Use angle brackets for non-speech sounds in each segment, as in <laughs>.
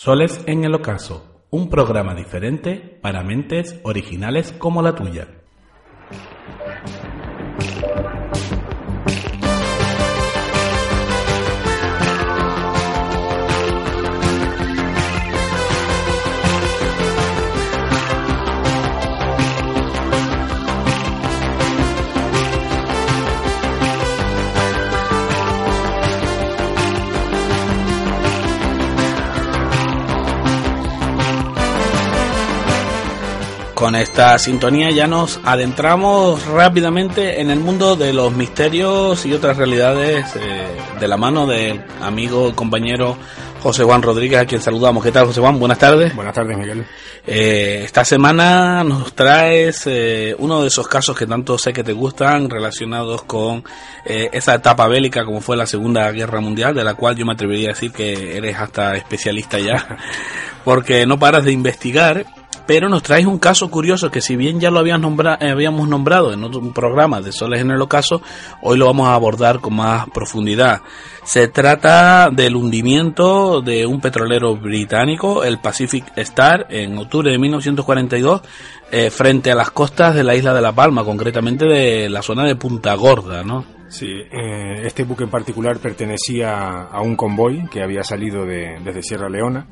Soles en el Ocaso, un programa diferente para mentes originales como la tuya. Con esta sintonía ya nos adentramos rápidamente en el mundo de los misterios y otras realidades eh, de la mano del amigo compañero José Juan Rodríguez, a quien saludamos. ¿Qué tal, José Juan? Buenas tardes. Buenas tardes, Miguel. Eh, esta semana nos traes eh, uno de esos casos que tanto sé que te gustan, relacionados con esa etapa bélica como fue la Segunda Guerra Mundial, de la cual yo me atrevería a decir que eres hasta especialista ya, <laughs> porque no paras de investigar pero nos traes un caso curioso que si bien ya lo eh, habíamos nombrado en otro programa de Soles en el Ocaso, hoy lo vamos a abordar con más profundidad. Se trata del hundimiento de un petrolero británico, el Pacific Star, en octubre de 1942, eh, frente a las costas de la isla de La Palma, concretamente de la zona de Punta Gorda, ¿no? Sí, eh, este buque en particular pertenecía a un convoy que había salido desde Sierra Leona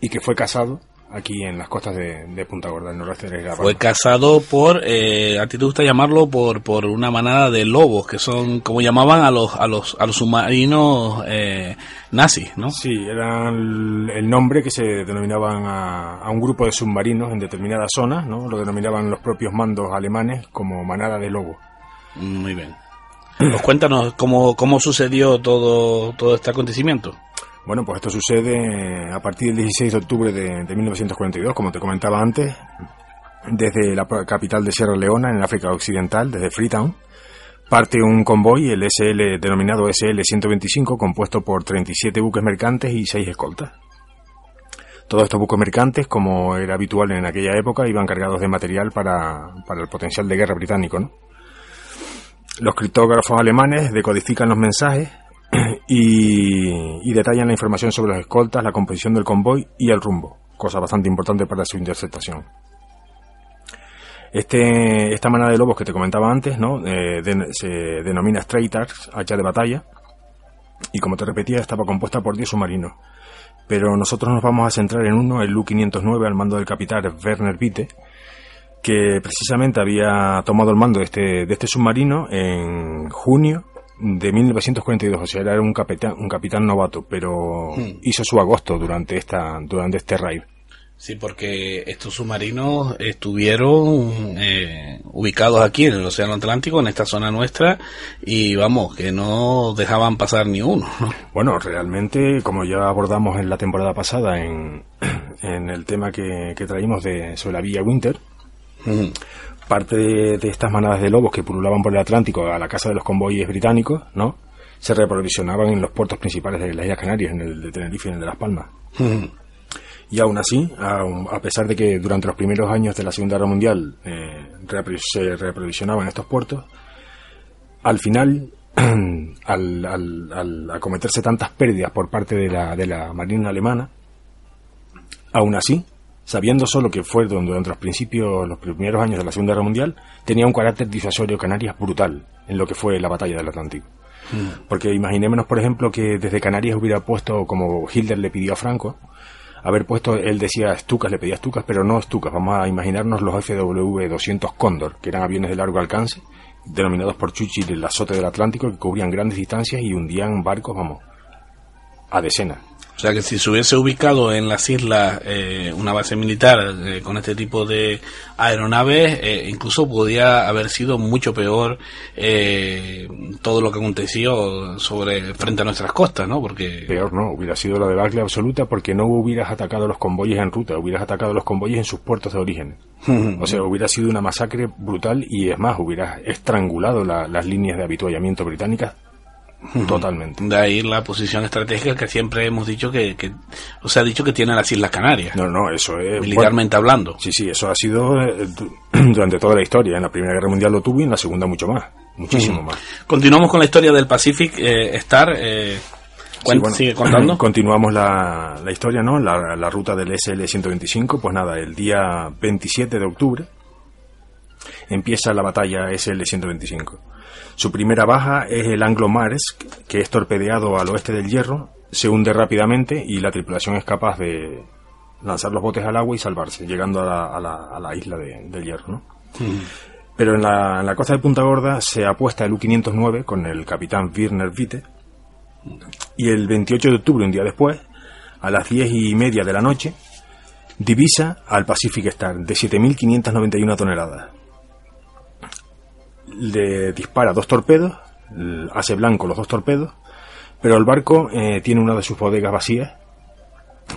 y que fue casado aquí en las costas de, Punta Gorda, el noroeste de la Fue cazado por, eh, a ti te gusta llamarlo por, por una manada de lobos, que son como llamaban a los, a los, a los submarinos eh, nazis, ¿no? Sí, era el nombre que se denominaban a, un grupo de submarinos en determinadas zonas, ¿no? Lo denominaban los propios mandos alemanes como manada de lobos. Muy bien. Pues cuéntanos cómo, cómo sucedió todo, todo este acontecimiento. Bueno, pues esto sucede a partir del 16 de octubre de, 1942, como te comentaba antes, desde la capital de Sierra Leona, en África Occidental, desde Freetown. Parte un convoy, el SL denominado SL-125, compuesto por 37 buques mercantes y 6 escoltas. Todos estos buques mercantes, como era habitual en aquella época, iban cargados de material para, para el potencial de guerra británico. Los criptógrafos alemanes decodifican los mensajes <clears throat> y, detallan la información sobre los escoltas, la composición del convoy y el rumbo, cosa bastante importante para su interceptación. Este, esta manada de lobos que te comentaba antes, ¿no? Eh, se denomina Straitars, hacha de batalla, y como te repetía, estaba compuesta por 10 submarinos. Pero nosotros nos vamos a centrar en uno, el Lu-509, al mando del capitán Werner Witte, que precisamente había tomado el mando de este, de este submarino en junio de 1942, o sea, era un capitán, un capitán novato, pero hmm. hizo su agosto durante esta, durante este raid. Sí, porque estos submarinos estuvieron eh, ubicados aquí en el Océano Atlántico, en esta zona nuestra, y vamos, que no dejaban pasar ni uno. Bueno, realmente, como ya abordamos en la temporada pasada en, <clears throat> en el tema que, que traímos de, sobre la Villa Winter, parte de, estas manadas de lobos que pululaban por el Atlántico a la casa de los convoyes británicos, ¿no? Se reprovisionaban en los puertos principales de las Islas Canarias, en el de Tenerife y en el de Las Palmas. Y aún así, a, pesar de que durante los primeros años de la Segunda Guerra Mundial eh, se reaprovisionaban estos puertos, al final, <clears throat> al, al, acometerse tantas pérdidas por parte de la, de la Marina alemana, aún así sabiendo solo que fue durante los principios, los primeros años de la Segunda Guerra Mundial, tenía un carácter disuasorio Canarias brutal en lo que fue la batalla del Atlántico. Mm. Porque imaginémonos, por ejemplo, que desde Canarias hubiera puesto, como Hitler le pidió a Franco, haber puesto, él decía Stukas, le pedía Stukas, pero no Stukas, vamos a imaginarnos los FW-200 Cóndor, que eran aviones de largo alcance, denominados por Churchill el azote del Atlántico, que cubrían grandes distancias y hundían barcos, vamos, a decenas. O sea que si se hubiese ubicado en las islas eh, una base militar eh, con este tipo de aeronaves, eh, incluso podría haber sido mucho peor todo lo que aconteció sobre frente a nuestras costas, ¿no? Porque peor no, hubiera sido la debacle absoluta porque no hubieras atacado los convoyes en ruta, hubieras atacado los convoyes en sus puertos de origen. <laughs> o sea, hubiera sido una masacre brutal y es más, hubieras estrangulado las líneas de habituallamiento británicas Totalmente. De ahí la posición estratégica que siempre hemos dicho que, que o sea, ha dicho que tiene las Islas Canarias. No, no, eso es. Militarmente hablando. Sí, sí, eso ha sido eh, <clears throat> durante toda la historia. En la Primera Guerra Mundial lo tuvo y en la Segunda mucho más. Muchísimo más. Continuamos con la historia del Pacific eh, Star. Eh, sigue contando. <clears throat> Continuamos la, la historia, ¿no? La, la ruta del SL-125, pues nada, el día 27 de octubre empieza la batalla SL-125. Su primera baja es el Anglo Maersk, que es torpedeado al oeste del Hierro, se hunde rápidamente y la tripulación es capaz de lanzar los botes al agua y salvarse, llegando a la, a la, isla del Hierro. ¿no? Pero en la, en la, costa de Punta Gorda se apuesta el U-509 con el capitán Werner Witte y el 28 de octubre, un día después, a las 10 y media de la noche, divisa al Pacific Star de 7.591 toneladas le dispara dos torpedos, hace blanco los dos torpedos, pero el barco eh, tiene una de sus bodegas vacías,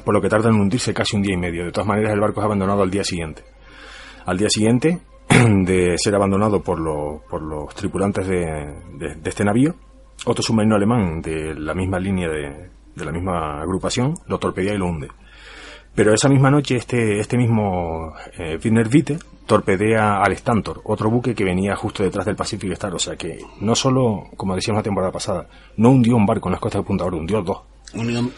por lo que tarda en hundirse casi un día y medio. De todas maneras, el barco es abandonado al día siguiente. Al día siguiente <clears throat> de ser abandonado por, por los tripulantes de, este navío, otro submarino alemán de la misma línea de, de la misma agrupación lo torpedea y lo hunde. Pero esa misma noche este, este mismo eh, Wiener Witte torpedea al Stantor, otro buque que venía justo detrás del Pacific Star. O sea que no solo, como decíamos la temporada pasada, no hundió un barco en las costas de Punta Oro, hundió dos.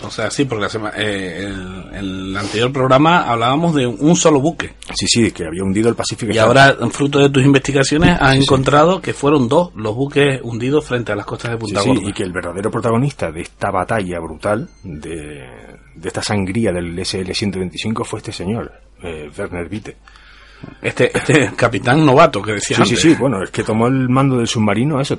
O sea, sí, porque eh, el, el, anterior programa hablábamos de un solo buque. Sí, sí, que había hundido el Pacific Y ahora, fruto de tus investigaciones, has encontrado que fueron dos los buques hundidos frente a las costas de Punta Gorda. y que el verdadero protagonista de esta batalla brutal, de, de esta sangría del SL-125, fue este señor, eh, Werner Witte. Este, este <laughs> capitán novato que decía sí, Sí, sí, bueno, es que tomó el mando del submarino, eso,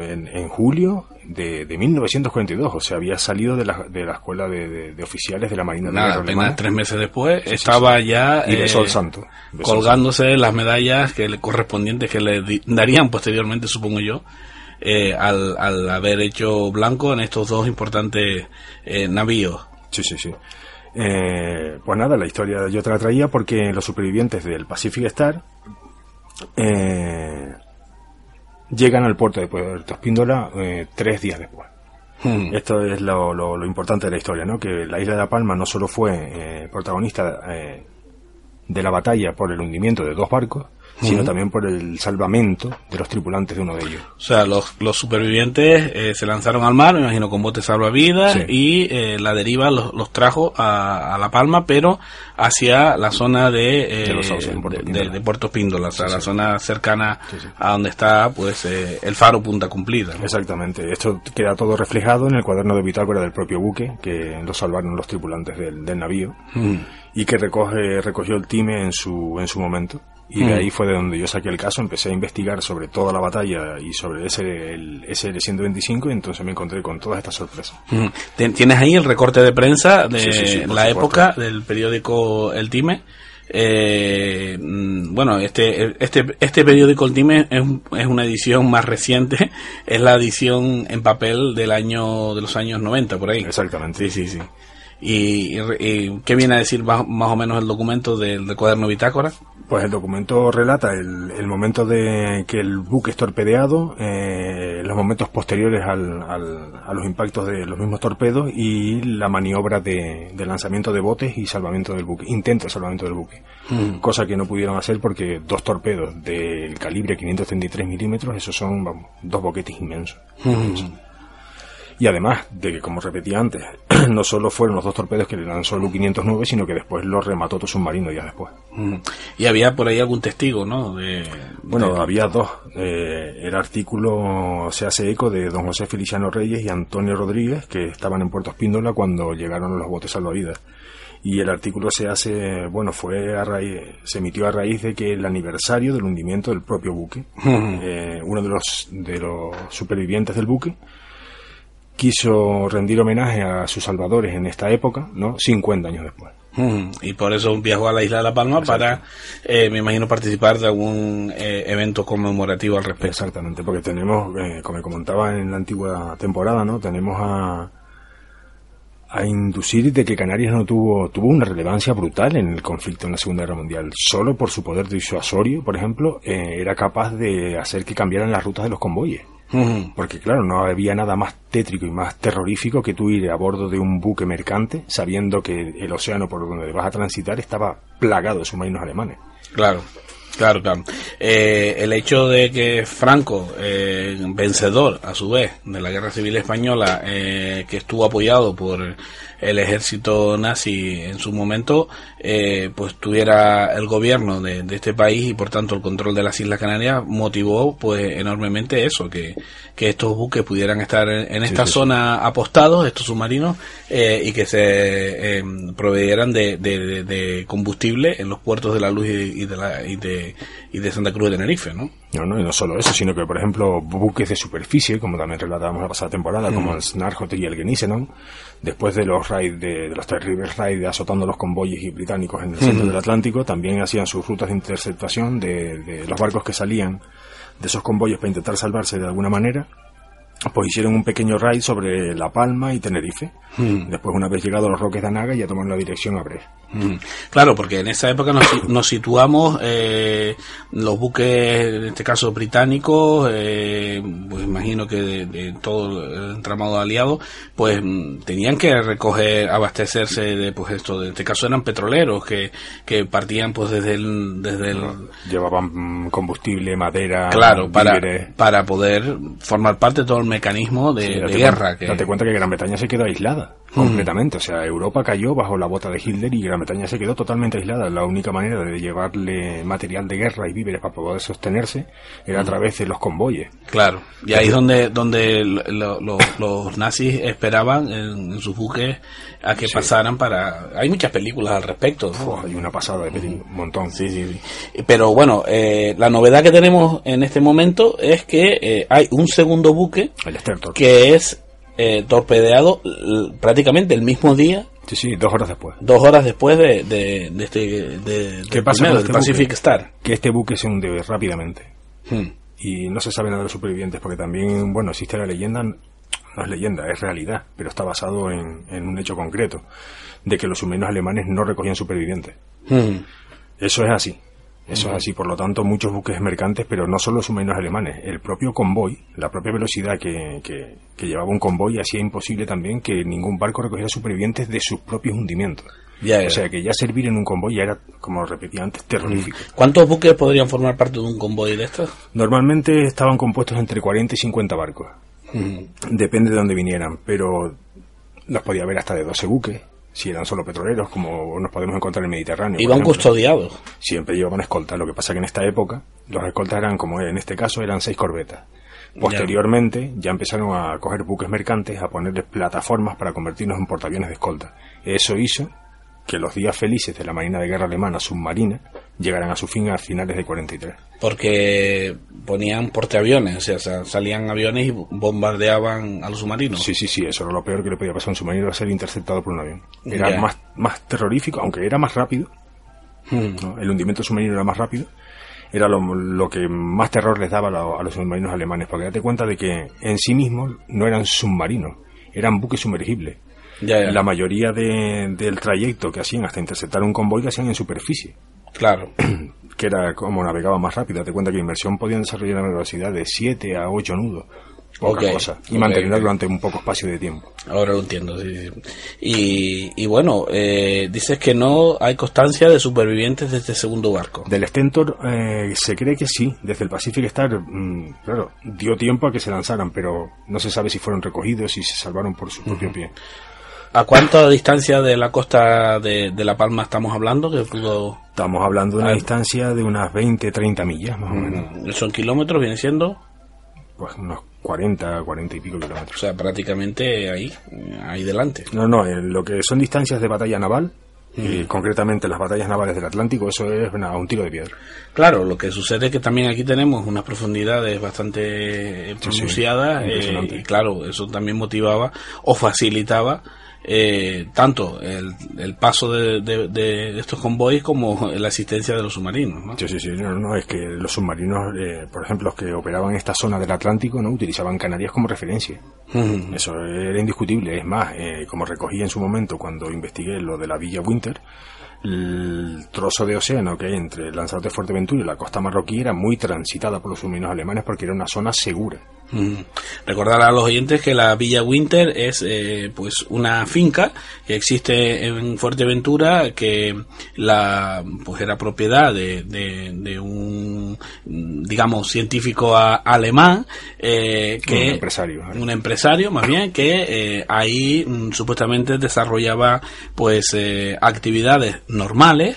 en, en julio de, de, 1942, o sea, había salido de la, de la escuela de, de, oficiales de la Marina Nada, apenas tres meses después estaba ya y Sol Santo, colgándose las medallas que le, correspondientes que le darían posteriormente, supongo yo, eh, al, al haber hecho blanco en estos dos importantes eh, navíos. Sí, sí, sí. Eh, pues nada, la historia yo te la traía porque los supervivientes del Pacific Star eh, llegan al puerto de Puerto Espíndola eh, tres días después. Hmm. Esto es lo, lo, importante de la historia, ¿no? Que la isla de La Palma no solo fue protagonista de la batalla por el hundimiento de dos barcos, sino también por el salvamento de los tripulantes de uno de ellos. O sea, los, los supervivientes eh, se lanzaron al mar, me imagino con botes salvavidas, y eh, la deriva los, los trajo a, a, La Palma, pero hacia la zona de, eh, de, Puerto Píndola, o sea, la zona cercana a donde está pues el faro Punta Cumplida. Exactamente, esto queda todo reflejado en el cuaderno de bitácora del propio buque, que lo salvaron los tripulantes del, del navío, y que recoge, recogió el time en su, en su momento y de mm. ahí fue de donde yo saqué el caso, empecé a investigar sobre toda la batalla y sobre ese el SL-125 y entonces me encontré con todas estas sorpresas. Mm. ¿Tienes ahí el recorte de prensa de la época del periódico El Time? Eh, mm, bueno, este, este, este periódico El Time es, es, una edición más reciente, es la edición en papel del año, de los años 90, por ahí. Exactamente. Sí, sí, sí. ¿Y, qué viene a decir más, o menos el documento del, cuaderno bitácora? Pues el documento relata el, momento de que el buque es torpedeado, eh, los momentos posteriores al, a los impactos de los mismos torpedos y la maniobra de, lanzamiento de botes y salvamento del buque, intento de salvamento del buque. Mm. Cosa que no pudieron hacer porque dos torpedos del calibre 533 milímetros, esos son dos boquetes inmensos. Mm. Y además de que, como repetí antes, <clears throat> no solo fueron los dos torpedos que le lanzó el U-509, sino que después lo remató otro submarino ya después. Mm. Y había por ahí algún testigo, ¿no? bueno, había dos. Eh, el artículo se hace eco de don José Feliciano Reyes y Antonio Rodríguez, que estaban en Puerto Espíndola cuando llegaron los botes salvavidas y el artículo se hace, bueno, fue a raíz, se emitió a raíz de que el aniversario del hundimiento del propio buque, eh, uno de los de los supervivientes del buque quiso rendir homenaje a sus salvadores en esta época, ¿no? 50 años después. y por eso viajó a la isla de La Palma para, eh, me imagino, participar de algún eh, evento conmemorativo al respecto. Exactamente, porque tenemos, eh, como comentaba en la antigua temporada, ¿no? Tenemos a, a inducir de que Canarias no tuvo, tuvo una relevancia brutal en el conflicto en la Segunda Guerra Mundial. Solo por su poder disuasorio, por ejemplo, era capaz de hacer que cambiaran las rutas de los convoyes. Porque claro, no había nada más tétrico y más terrorífico que tú ir a bordo de un buque mercante sabiendo que el océano por donde vas a transitar estaba plagado de submarinos alemanes. Claro. Claro, claro. Eh, el hecho de que Franco, eh, vencedor a su vez de la Guerra Civil Española, eh, que estuvo apoyado por el ejército nazi en su momento, eh, pues tuviera el gobierno de, este país y por tanto el control de las Islas Canarias, motivó pues enormemente eso, que, que estos buques pudieran estar en, esta zona apostados, estos submarinos, eh, y que se eh, proveyeran de, de, combustible en los puertos de la Luz y, de, la, y, de, y de Santa Cruz de Tenerife, ¿no? No, no, y no solo eso, sino que, por ejemplo, buques de superficie, como también relatábamos la pasada temporada, como el Snarhot y el Genesenon, después de los raids, de, los terribles raids azotando los convoyes británicos en el centro del Atlántico, también hacían sus rutas de interceptación de, de los barcos que salían de esos convoyos para intentar salvarse de alguna manera pues hicieron un pequeño raid sobre La Palma y Tenerife. Hmm. Después, una vez llegados los Roques de Anaga, ya tomaron la dirección a Brest. Hmm. Claro, porque en esa época nos, <coughs> situamos, eh, los buques, en este caso británicos, eh, pues imagino que de, todo el entramado aliado, pues mm, tenían que recoger, abastecerse de, pues esto, en este caso eran petroleros que, que partían pues desde el... Desde el Llevaban mm, combustible, madera, claro, para, para poder formar parte de todo el mecanismo de, guerra. Que... Date cuenta que Gran Bretaña se quedó aislada completamente. O sea, Europa cayó bajo la bota de Hitler y Gran Bretaña se quedó totalmente aislada. La única manera de llevarle material de guerra y víveres para poder sostenerse era a través de los convoyes. Claro, y ahí es donde, donde los nazis esperaban en, sus buques a que pasaran para... Hay muchas películas al respecto. hay una pasada de películas, un montón. Sí, sí, Pero bueno, eh, la novedad que tenemos en este momento es que eh, hay un segundo buque que es eh, torpedeado prácticamente el mismo día. Sí, sí, dos horas después. Dos horas después de, de, este. De, ¿Qué pasa primero, este Pacific Star? Que este buque se hunde rápidamente. Hmm. Y no se sabe nada de los supervivientes, porque también, bueno, existe la leyenda, no es leyenda, es realidad, pero está basado en, en un hecho concreto, de que los submarinos alemanes no recogían supervivientes. Hmm. Eso es así. Eso es así, por lo tanto, muchos buques mercantes, pero no solo submarinos alemanes. El propio convoy, la propia velocidad que, que, llevaba un convoy, hacía imposible también que ningún barco recogiera supervivientes de sus propios hundimientos. O sea que ya servir en un convoy ya era, como repetía antes, terrorífico. ¿Cuántos buques podrían formar parte de un convoy de estos? Normalmente estaban compuestos entre 40 y 50 barcos. Depende de dónde vinieran, pero los podía haber hasta de 12 buques si eran solo petroleros, como nos podemos encontrar en el Mediterráneo. Iban custodiados. Siempre llevaban escoltas. Lo que pasa que en esta época, los escoltas eran, como en este caso, eran seis corbetas. Posteriormente, ya. empezaron a coger buques mercantes, a ponerles plataformas para convertirlos en portaaviones de escolta. Eso hizo que los días felices de la Marina de Guerra Alemana submarina llegaran a su fin a finales de 43. Porque ponían porteaviones, o sea, salían aviones y bombardeaban a los submarinos. Sí, sí, sí, eso era lo peor que le podía pasar a un submarino, era ser interceptado por un avión. Era más, más terrorífico, aunque era más rápido. Hmm. El hundimiento submarino era más rápido. Era lo, que más terror les daba a, los submarinos alemanes, porque date cuenta de que en sí mismos no eran submarinos, eran buques sumergibles la mayoría del trayecto que hacían hasta interceptar un convoy lo hacían en superficie. <clears throat> Claro. <clears throat> que era como navegaba más rápido. Te cuenta que inmersión podían desarrollar una velocidad de 7 a 8 nudos. Poca cosa. Y mantenerla durante un poco espacio de tiempo. Ahora lo entiendo, sí, Y, bueno, eh, dices que no hay constancia de supervivientes de este segundo barco. Del Stentor eh, se cree que sí. Desde el Pacific Star, mm, claro, dio tiempo a que se lanzaran, pero no se sabe si fueron recogidos y se salvaron por su propio pie. ¿A cuánta distancia de la costa de, La Palma estamos hablando? Que pudo... Estamos hablando de una distancia de unas 20, 30 millas más o mm, menos. ¿Son kilómetros? ¿Viene siendo? Pues unos 40, 40 y pico kilómetros. O sea, prácticamente ahí, ahí delante. No, no, lo que son distancias de batalla naval, y concretamente las batallas navales del Atlántico, eso es a un tiro de piedra. Claro, lo que sucede es que también aquí tenemos unas profundidades bastante pronunciadas eh, y claro, eso también motivaba o facilitaba eh, tanto el, el paso de, de, estos convoys como la asistencia de los submarinos. ¿no? Sí, sí, sí, no, es que los submarinos, eh, por ejemplo, los que operaban en esta zona del Atlántico, no utilizaban Canarias como referencia. Eso era indiscutible. Es más, eh, como recogí en su momento cuando investigué lo de la Villa Winter, el trozo de océano que hay entre Lanzarote de Fuerteventura y la costa marroquí era muy transitada por los submarinos alemanes porque era una zona segura. Recordar a los oyentes que la Villa Winter es eh, pues una finca que existe en Fuerteventura que la pues era propiedad de, de, un digamos científico alemán eh, que un empresario ¿eh? un empresario más bien que ahí mm, supuestamente desarrollaba pues actividades normales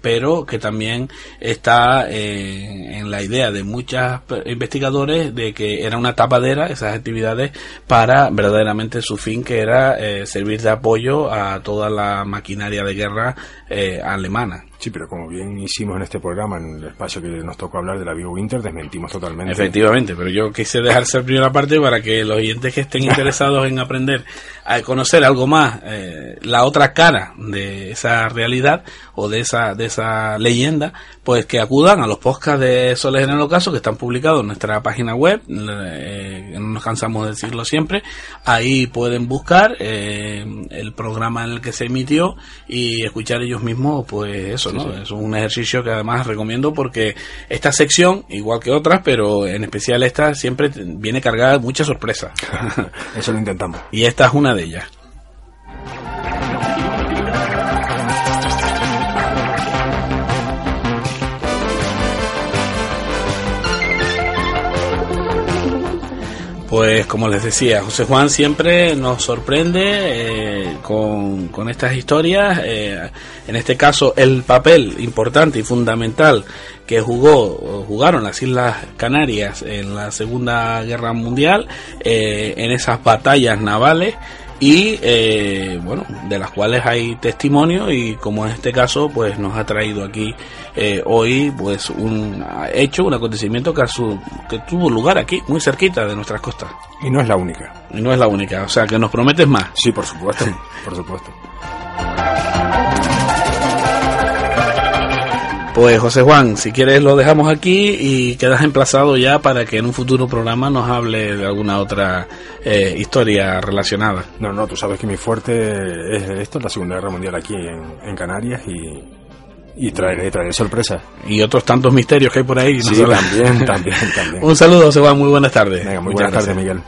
pero que también está en la idea de muchos investigadores de que era una tapadera, esas actividades, para verdaderamente su fin, que era eh, servir de apoyo a toda la maquinaria de guerra eh, alemana. Sí, pero como bien hicimos en este programa, en el espacio que nos tocó hablar de la Bio Winter, desmentimos totalmente. Efectivamente, pero yo quise dejar ser primera parte para que los oyentes que estén <laughs> interesados en aprender a conocer algo más eh, la otra cara de esa realidad o de esa de esa leyenda, pues que acudan a los podcasts de Soles en el Ocaso que están publicados en nuestra página web, eh, no nos cansamos de decirlo siempre, ahí pueden buscar eh, el programa en el que se emitió y escuchar ellos mismos, pues eso, es un ejercicio que además recomiendo porque esta sección, igual que otras, pero en especial esta, siempre viene cargada de muchas sorpresas. Eso lo intentamos. <laughs> y esta es una de ellas. Pues como les decía, José Juan siempre nos sorprende eh, con, con, estas historias. Eh, en este caso, el papel importante y fundamental que jugó jugaron las Islas Canarias en la Segunda Guerra Mundial, eh, en esas batallas navales y eh, bueno de las cuales hay testimonio y como en este caso pues nos ha traído aquí eh, hoy pues un hecho un acontecimiento que, que tuvo lugar aquí muy cerquita de nuestras costas. Y no es la única. Y no es la única o sea que nos prometes más. Sí por supuesto por supuesto <laughs> Pues José Juan, si quieres lo dejamos aquí y quedas emplazado ya para que en un futuro programa nos hable de alguna otra eh, historia relacionada. No, no, tú sabes que mi fuerte es esto, la Segunda Guerra Mundial aquí en, Canarias y, y traeré, traeré sorpresas. Y otros tantos misterios que hay por ahí. Sí, también, también, también. <laughs> un saludo, José Juan, muy buenas tardes. Venga, muy buenas tardes, Miguel.